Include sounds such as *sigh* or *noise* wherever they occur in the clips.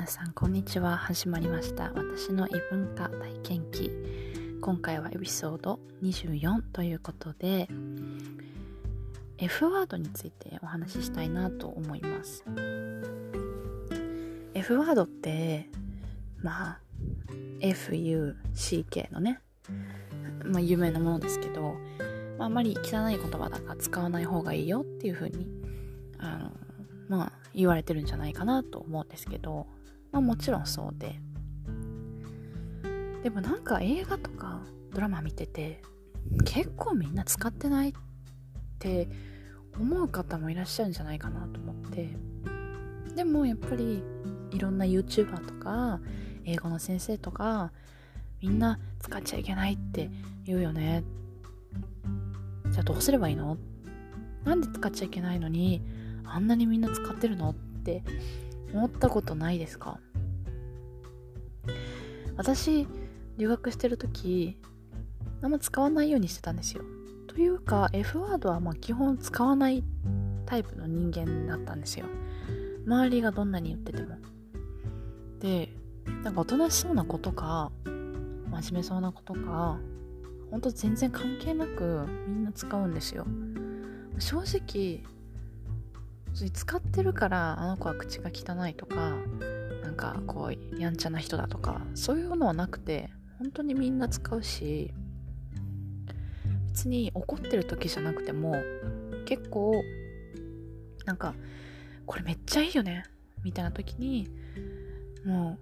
皆さんこんにちは。始まりました。私の異文化体験記。今回はエピソード24ということで F ワードについてお話ししたいなと思います。F ワードってまあ FUCK のねまあ有名なものですけど、まあ、あまり汚い言葉だから使わない方がいいよっていうふうにあのまあ言われてるんじゃないかなと思うんですけどまあもちろんそうで。でもなんか映画とかドラマ見てて結構みんな使ってないって思う方もいらっしゃるんじゃないかなと思って。でもやっぱりいろんな YouTuber とか英語の先生とかみんな使っちゃいけないって言うよね。じゃあどうすればいいの？なんで使っちゃいけないのにあんなにみんな使ってるの？って思ったことないですか？私留学してる時あんま使わないようにしてたんですよ。というか F ワードはま基本使わないタイプの人間だったんですよ。周りがどんなに言ってても。でなんかおとなしそうな子とか真面目そうな子とかほんと全然関係なくみんな使うんですよ。正直使ってるからあの子は口が汚いとかなんかこうやんちゃな人だとかそういうのはなくて本当にみんな使うし別に怒ってる時じゃなくても結構なんかこれめっちゃいいよねみたいな時にも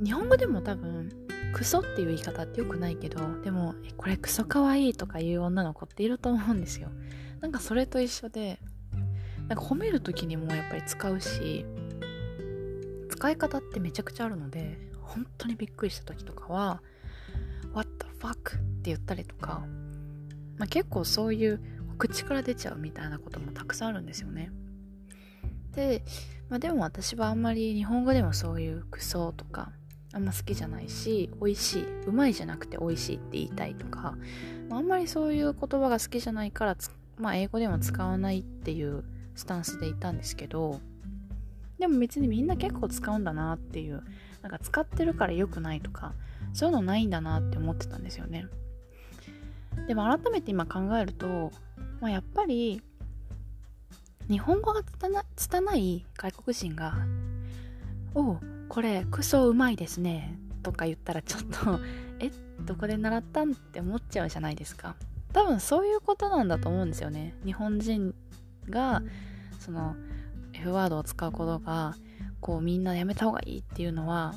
う日本語でも多分クソっていう言い方ってよくないけどでもこれクソかわいいとかいう女の子っていると思うんですよ。なんかそれと一緒でなんか褒める時にもやっぱり使うし使い方ってめちゃくちゃあるので本当にびっくりした時とかは What the fuck? って言ったりとか、まあ、結構そういう口から出ちゃうみたいなこともたくさんあるんですよねで、まあ、でも私はあんまり日本語でもそういうクソとかあんま好きじゃないし美味しいうまいじゃなくて美味しいって言いたいとか、まあ、あんまりそういう言葉が好きじゃないからまあ、英語でも使わないっていうスタンスでいたんですけどでも別にみんな結構使うんだなっていうなんか使ってるから良くないとかそういうのないんだなって思ってたんですよね。でも改めて今考えると、まあ、やっぱり日本語が拙い外国人が「おうこれクソうまいですね」とか言ったらちょっと「*laughs* えどこで習ったん?」って思っちゃうじゃないですか。多分そういうことなんだと思うんですよね。日本人がその F ワードを使うことがこうみんなやめた方がいいっていうのは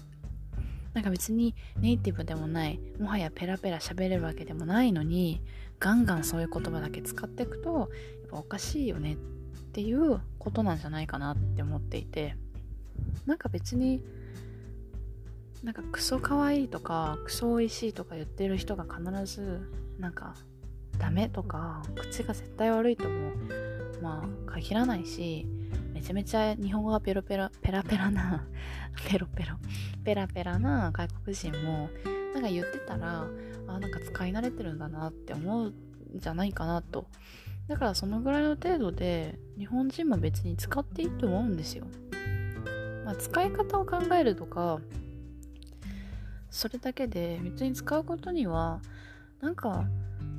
なんか別にネイティブでもないもはやペラペラ喋れるわけでもないのにガンガンそういう言葉だけ使っていくとやっぱおかしいよねっていうことなんじゃないかなって思っていて。なんか別になんかクソかわいいとかクソおいしいとか言ってる人が必ずなんかダメとか口が絶対悪いともまあ限らないしめちゃめちゃ日本語がペロペラペラペラな *laughs* ペロペロペラペラな外国人もなんか言ってたらあなんか使い慣れてるんだなって思うんじゃないかなと。だからそのぐらいの程度で日本人も別に使っていいと思うんですよ、まあ、使い方を考えるとかそれだけで別に使うことにはなんか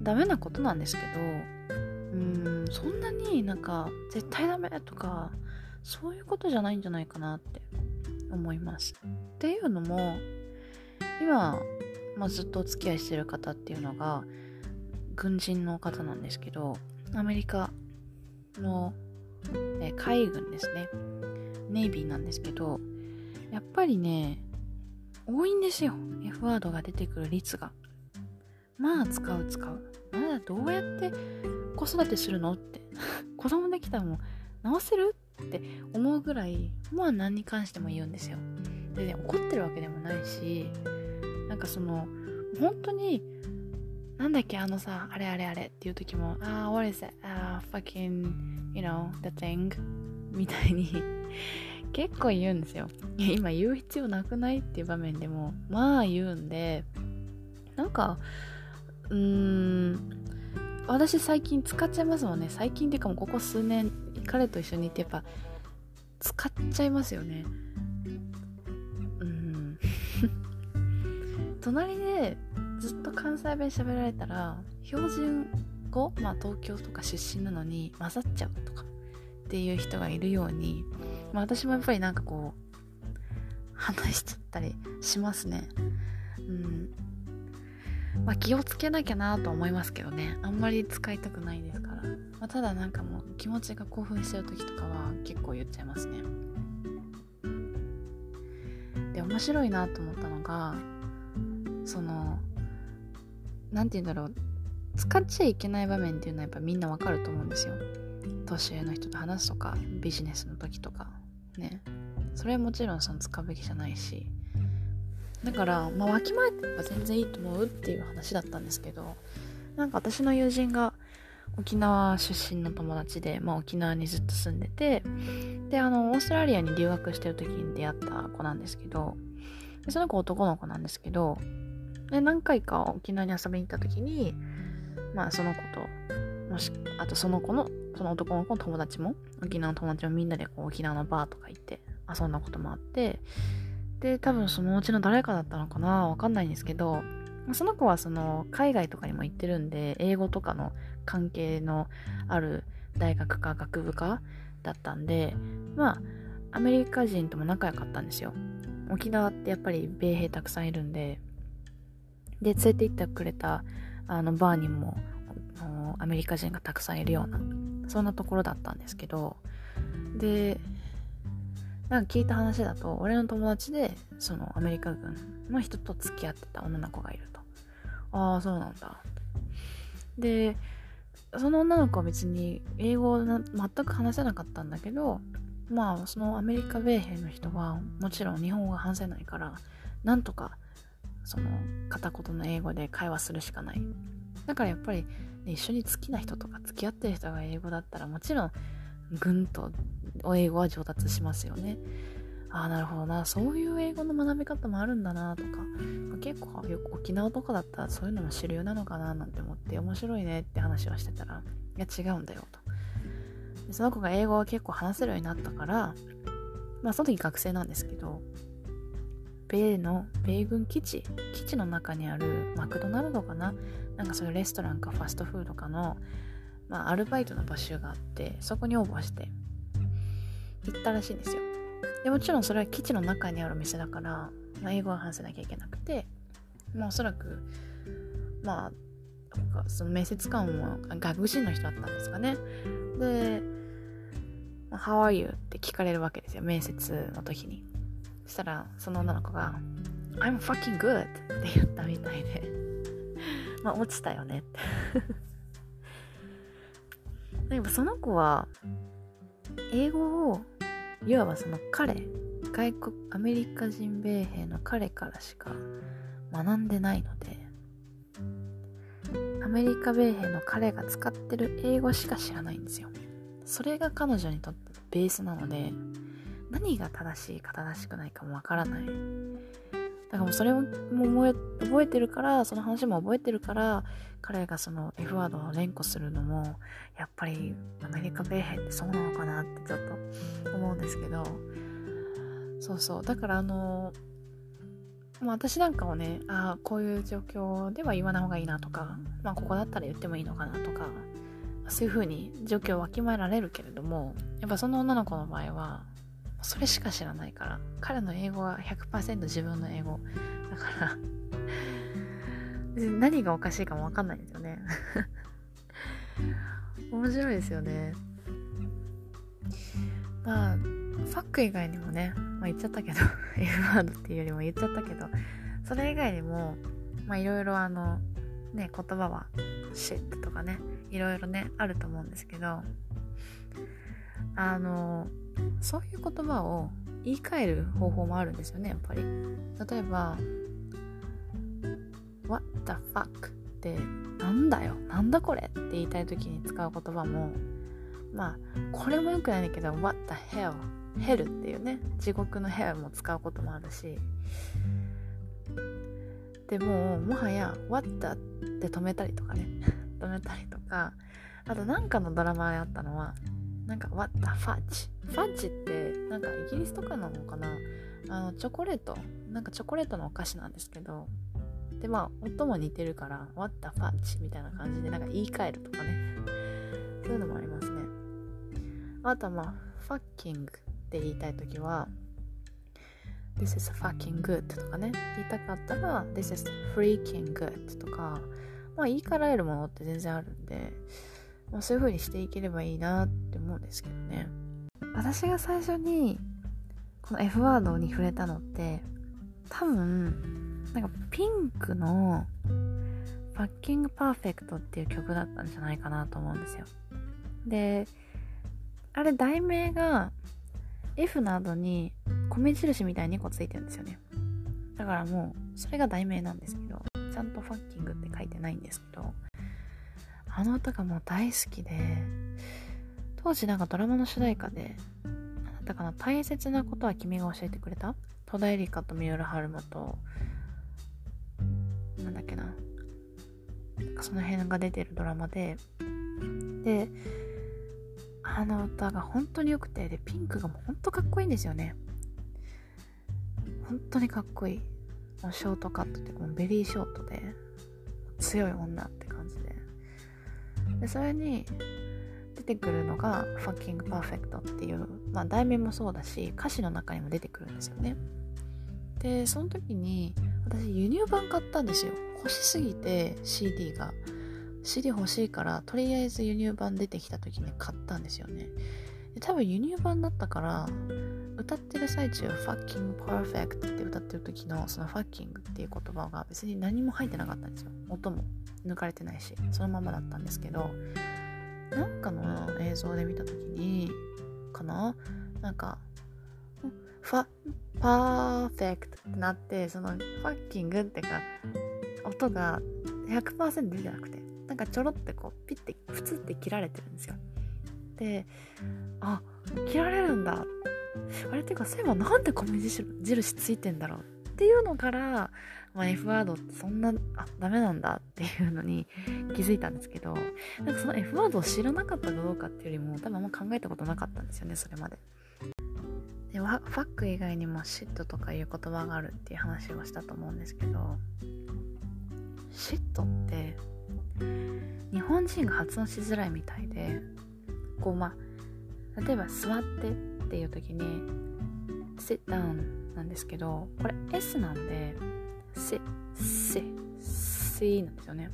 ダメなことなんですけどうーんそんなになんか絶対ダメとかそういうことじゃないんじゃないかなって思います。っていうのも今、まあ、ずっとお付き合いしてる方っていうのが軍人の方なんですけどアメリカの、え海軍ですね。ネイビーなんですけどやっぱりね多いんですよ。F ワードが出てくる率が。まあ使う使う。まだどうやって子育てするの？って。*laughs* 子供できたらもう直せる？って思うぐらいまあ何に関しても言うんですよ。で、ね、怒ってるわけでもないしなんかその本当になんだっけあのさあれあれあれっていう時もああ what is it? あ、uh, fucking you know the thing? みたいに *laughs* 結構言うんですよ。今言う必要なくない？っていう場面でもまあ言うんでなんかうーん。私最近使っちゃいますもんね。最近っていうかもうここ数年彼と一緒にいてやっぱ使っちゃいますよね。うん。*laughs* 隣でずっと関西弁喋られたら標準語まあ東京とか出身なのに混ざっちゃうとかっていう人がいるように、まあ、私もやっぱりなんかこう話しちゃったりしますね。うん。まあ気をつけなきゃなと思いますけどね。あんまり使いたくないですから、まあ、ただなんかもう気持ちが興奮してる時とかは結構言っちゃいますね。で面白いなと思ったのがその何て言うんだろう。使っちゃいけない場面っていうのはやっぱみんなわかると思うんですよ。年上の人と話すとかビジネスの時とか。ね。それはもちろんその使うべきじゃないし。だから、まあ、わきまえてれば全然いいと思うっていう話だったんですけどなんか私の友人が沖縄出身の友達で、まあ、沖縄にずっと住んでてであのオーストラリアに留学してる時に出会った子なんですけどその子男の子なんですけどで何回か沖縄に遊びに行った時にまあその子ともしあとその子のその男の子の友達も沖縄の友達もみんなでこう沖縄のバーとか行って遊んだこともあってで多分そのうちの誰かだったのかなわかんないんですけどその子はその海外とかにも行ってるんで英語とかの関係のある大学か学部かだったんでまあアメリカ人とも仲良かったんですよ。沖縄ってやっぱり米兵たくさんいるんでで連れて行ってくれたあのバーにもアメリカ人がたくさんいるようなそんなところだったんですけどでなんか聞いた話だと俺の友達でそのアメリカ軍の人と付き合ってた女の子がいると。ああそうなんだ。でその女の子は別に英語を全く話せなかったんだけどまあそのアメリカ米兵の人はもちろん日本語が話せないからなんとかその片言の英語で会話するしかない。だからやっぱり、ね、一緒に好きな人とか付き合ってる人が英語だったらもちろんぐんと英語は上達しますよね。ああ、なるほどな。そういう英語の学び方もあるんだなとか、結構よく沖縄とかだったらそういうのも主流なのかななんて思って面白いねって話をしてたら、いや違うんだよと。でその子が英語は結構話せるようになったから、まあその時学生なんですけど、米の米軍基地基地の中にあるマクドナルドかな？なんかそういうレストランかファストフードかのまあ、アルバイトの募集があってそこに応募して行ったらしいんですよ。でもちろんそれは基地の中にある店だから、まあ、英語は話せなきゃいけなくてまあおそらくまあその面接官も外国人の人だったんですかね。で「How are you?」って聞かれるわけですよ面接の時に。そしたらその女の子が「I'm fucking good」って言ったみたいで。*laughs* まあ落ちたよね。ってでもその子は英語をいわばその彼外国アメリカ人米兵の彼からしか学んでないのでアメリカ米兵の彼が使ってる英語しか知らないんですよ。それが彼女にとってベースなので何が正しいか正しくないかもわからない。だからもうそれも覚えてるからその話も覚えてるから彼がその F ワードを連呼するのもやっぱりアメリカ米兵ってそうなのかなってちょっと思うんですけど。そうそう。だからあのまあ、私なんかをねああこういう状況では言わない方がいいなとか、まあ、ここだったら言ってもいいのかなとかそういう風に状況をわきまえられるけれどもやっぱその女の子の場合はそれしか知らないから彼の英語は100%自分の英語。だから *laughs* 何がおかしいかも分かんないんですよね。*laughs* 面白いですよね。まあファック以外にもね、まあ、言っちゃったけど *laughs* F ワードっていうよりも言っちゃったけどそれ以外にもまあいろいろあのね言葉は shit とかねいろいろねあると思うんですけどあのそういう言葉を言い換える方法もあるんですよねやっぱり。例えば What the fuck ってなんだよなんだこれって言いたい時に使う言葉もまあこれもよくないんだけど What the hell ヘルっていうね地獄のヘルも使うこともあるし。でももはや What the って止めたりとかね *laughs* 止めたりとか。あとなんかのドラマであったのはなんか What the fudge ファッジってなんかイギリスとかなのかな？あのチョコレート。なんかチョコレートのお菓子なんですけど。でまあ音も似てるから What the fudge みたいな感じでなんか言い換えるとかね。そういうのもありますね。あとはまあ fucking って言いたい時は This is fucking good とかね。言いたかったら This is freaking good とか。まあ言い換えるものって全然あるんで、まあ、そういう風にしていければいいなって思うんですけどね。私が最初にこの F ワードに触れたのって多分なんかピンクの「Fucking Perfect」っていう曲だったんじゃないかなと思うんですよ。であれ題名が F などに米印みたいに2個ついてるんですよね。だからもうそれが題名なんですけどちゃんと fucking って書いてないんですけどあの歌がもう大好きで当時なんかドラマの主題歌でだから大切なことは君が教えてくれた？戸田恵梨香と三浦春馬となんだっけななんかその辺が出てるドラマでであの歌が本当に良くてでピンクがもう本当かっこいいんですよね。本当にかっこいい。もうショートカットってもうベリーショートで強い女って感じで。でそれにてくるのが「Fucking Perfect」っていう、まあ、題名もそうだし歌詞の中にも出てくるんですよね。でその時に私輸入版買ったんですよ。欲しすぎて CD が。CD 欲しいからとりあえず輸入版出てきた時に買ったんですよね。で多分輸入版だったから歌ってる最中 fucking perfect って歌ってる時のその fucking っていう言葉が別に何も入ってなかったんですよ。音も抜かれてないしそのままだったんですけどなんかの映像で見た時にかな？なんかファパーフェクトってなってそのファッキングってか音が100%出てなくてなんかちょろってこうピッてプツって切られてるんですよ。であ切られるんだ。あれっていうかそういえばなんで米印ついてんだろうっていうのから、まあ、F ワードってそんなあダメなんだっていうのに *laughs* 気づいたんですけどなんかその F ワードを知らなかったかどうかっていうよりも多分あんま考えたことなかったんですよねそれまで。でファック以外にもシットとかいう言葉があるっていう話をしたと思うんですけどシットって日本人が発音しづらいみたいでこうまあ例えば座ってっていう時に sit down なんですけどこれ S なんでせ」「せ」「せなんですよね。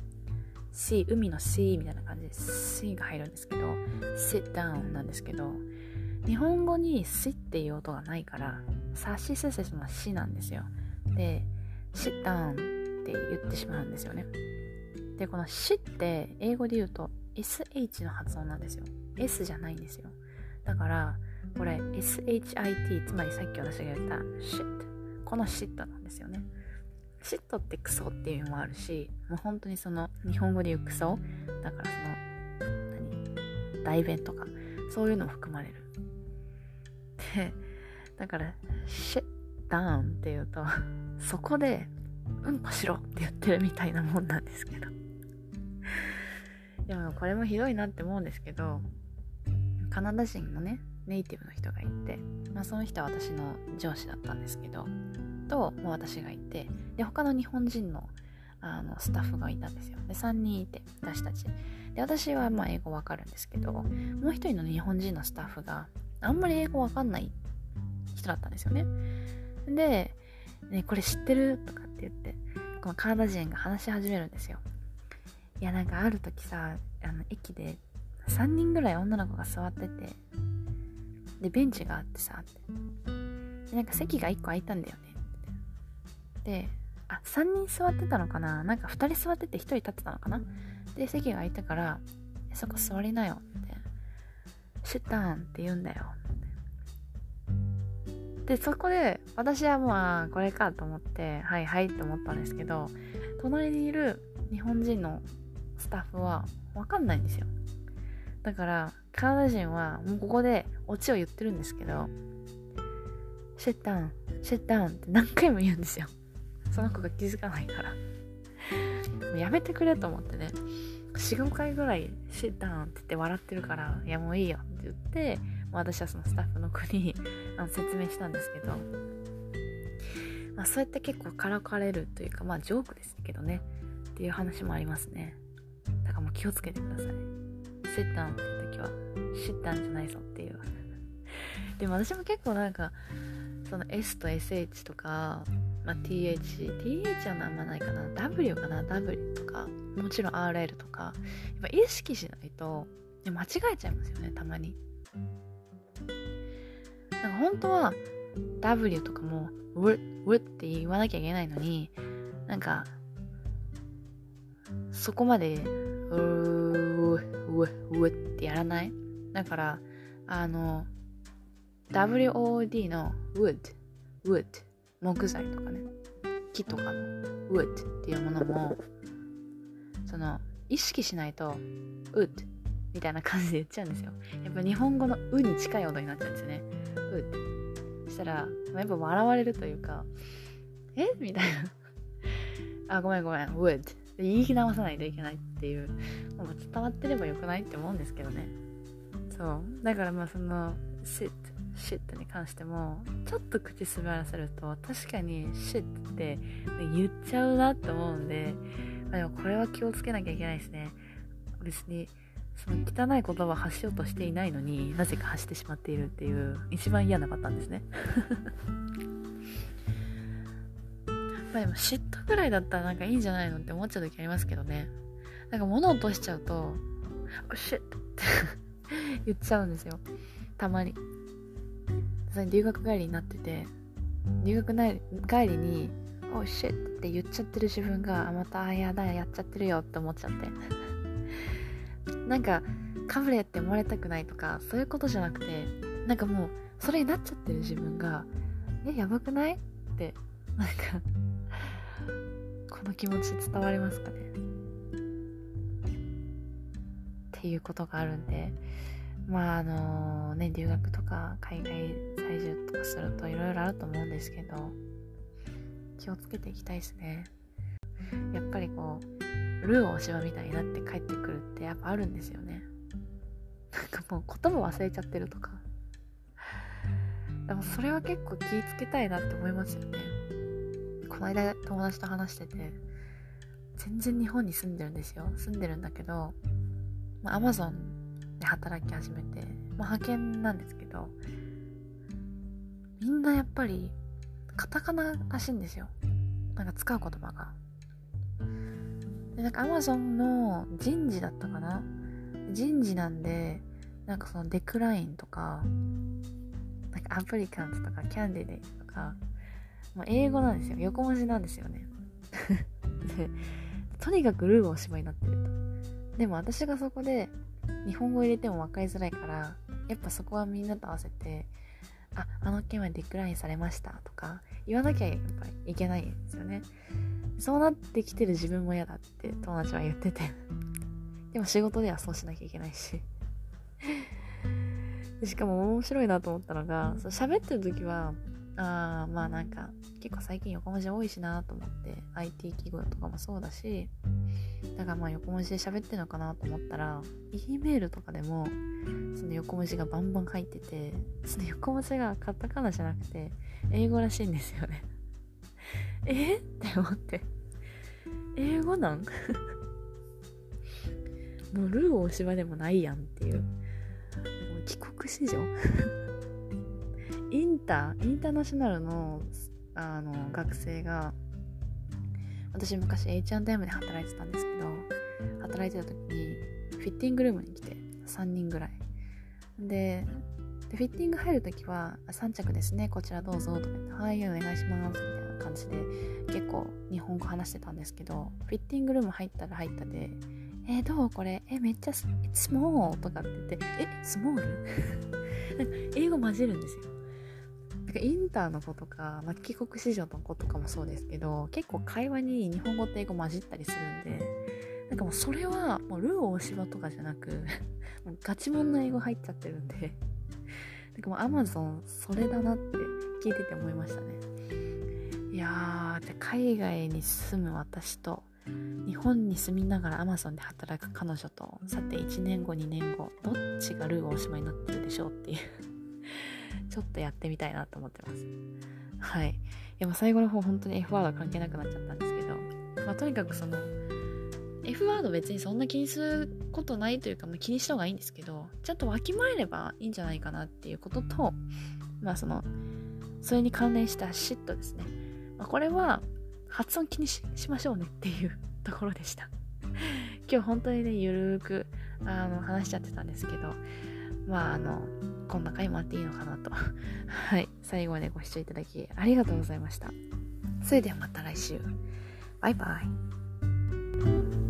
C 海の C みたいな感じで C が入るんですけど sit down なんですけど日本語に「し」っていう音がないから「さしすせす」の「し」なんですよ。で「sit down」って言ってしまうんですよね。でこの「し」って英語で言うと SH の発音なんですよ。S じゃないんですよ。だからこれ SHIT つまりさっき私が言った shit この shit なんですよね。shit ってクソっていう意味もあるしもう本当にその日本語で言うクソ？だからその何？代弁とかそういうのも含まれる。でだから「シッダウン」って言うとそこで「うんこしろ」って言ってるみたいなもんなんですけど。でもこれもひどいなって思うんですけどカナダ人のねネイティブの人がいて、まあ、その人は私の上司だったんですけどともう私がいてで他の日本人のあのスタッフがいたんですよで3人いて私たちで私はまあ英語わかるんですけどもう一人の日本人のスタッフがあんまり英語わかんない人だったんですよね。で、ね、これ知ってる？とかって言って、このカナダ人が話し始めるんですよ。いや、なんかある時さ、あの、駅で3人ぐらい女の子が座ってて、で、ベンチがあってさ、でなんか席が1個空いたんだよね。で、あ、3人座ってたのかな。なんか2人座ってて1人立ってたのかな。で、席が空いたから、そこ座りなよ。って。シュタンって言うんだよ。でそこで私はまあこれかと思ってはいはいって思ったんですけど隣にいる日本人のスタッフは分かんないんですよ。だからカナダ人はもうここでオチを言ってるんですけどシェッタンシェッタンって何回も言うんですよ。*laughs* その子が気づかないから。もうやめてくれと思ってね。45回ぐらい「シェッタン」って言って笑ってるから「いやもういいよ」って言って、私はそのスタッフの子に *laughs* あの説明したんですけど。まあ、そうやって結構からかれるというかまあジョークですけどね。っていう話もありますね。だからもう気をつけてくださいシッタンって時はシッタンじゃないぞっていう。でも私も結構なんかその S と SH とか、まあ、TH TH はあんまないかな。W かな？W とかもちろん RL とか。やっぱ意識しないと間違えちゃいますよねたまに。なんか本当は W とかも W, w って言わなきゃいけないのになんかそこまでううううってやらない？だからあの WOD の wood wood 木材とかね。木とかの wood っていうものもその意識しないと wood みたいな感じで言っちゃうんですよ。やっぱ日本語の「う」に近い音になっちゃうんですよね。wood そしたらやっぱ笑われるというかえ？みたいな。あごめんごめん。wood 言い直さないといけないっていうもう伝わってればよくないって思うんですけどね。そう。だからまあその sit シットに関してもちょっと口滑らせると確かにシットって言っちゃうなって思うんで、まあ、でもこれは気をつけなきゃいけないですね。別にその汚い言葉を発しようとしていないのになぜか発してしまっているっていう一番嫌なパターンですね。まあでも嫉妬ぐらいだったらなんかいいんじゃないのって思っちゃう時ありますけどね。なんか物を落としちゃうと「シット」って言っちゃうんですよ。たまに。それ留学帰りになってて留学帰りに「Oh shit」って言っちゃってる自分がまたあやだやっちゃってるよって思っちゃって。*laughs* なんかかぶれって思われたくないとかそういうことじゃなくてなんかもうそれになっちゃってる自分がえやばくない？ってなんかこの気持ち伝わりますかね？っていうことがあるんでまああのね留学とか海外在住とかするといろいろあると思うんですけど気をつけていきたいですね。やっぱりこうルー大芝みたいになって帰ってくるってやっぱあるんですよね。なんかもう言葉忘れちゃってるとか。でもそれは結構気ぃつけたいなって思いますよね。この間友達と話してて全然日本に住んでるんですよ。住んでるんだけど、まあ、Amazon で働き始めて、まあ、派遣なんですけどみんなやっぱりカタカナらしいんですよ。なんか使う言葉が。でなんか Amazon の人事だったかな？人事なんでなんかそのデクラインとかなんかアプリカントとかキャンディデイとかもう英語なんですよ。横文字なんですよね。*laughs* でとにかくルーがお芝居になってると。でも私がそこで日本語入れても分かりづらいからやっぱそこはみんなと合わせてああの件はディクラインされましたとか言わなきゃやっぱいけないんですよね。そうなってきてる自分も嫌だって友達は言ってて。*laughs* でも仕事ではそうしなきゃいけないし。*laughs* しかも面白いなと思ったのが喋ってる時はあまあなんか結構最近横文字多いしなと思って IT 企業とかもそうだしだからまあ横文字で喋ってるのかなと思ったら E メールとかでもその横文字がバンバン入っててその横文字がカタカナじゃなくて英語らしいんですよね。*laughs* え？って思って。英語なん？もうルー大芝でもないやんっていう。もう帰国子女？インターインターナショナルのあの学生が私昔 H&M で働いてたんですけど働いてた時にフィッティングルームに来て3人ぐらい。ででフィッティング入る時は3着ですねこちらどうぞとか言ってはいお願いしますみたいな感じで結構日本語話してたんですけどフィッティングルーム入ったら入ったでえー、どうこれ？えめっちゃスモール？とかって言ってえスモール？*laughs* なんか英語混じるんですよ。かインターの子とか、まあ、帰国子女の子とかもそうですけど結構会話に日本語と英語混じったりするんでなんかもうそれはもうルー大芝とかじゃなく *laughs* もうガチモンの英語入っちゃってるんでなんかもうアマゾンそれだなって聞いてて思いましたね。いやーで海外に住む私と日本に住みながらアマゾンで働く彼女とさて1年後2年後どっちがルー大島になってるでしょうっていう。ちょっとやってみたいなと思ってます。はい。いや最後の方本当に F ワード関係なくなっちゃったんですけど、まあ、とにかくその F ワード別にそんな気にすることないというか、まあ、気にした方がいいんですけどちゃんとわきまえればいいんじゃないかなっていうこととまあそのそれに関連したシットですね、まあ、これは発音気にしましょうねっていう *laughs* ところでした。今日本当にねゆるーくあの話しちゃってたんですけどまああのこんな回もあっていいのかなと。*laughs* はい最後までご視聴いただきありがとうございました。それではまた来週。バイバイ。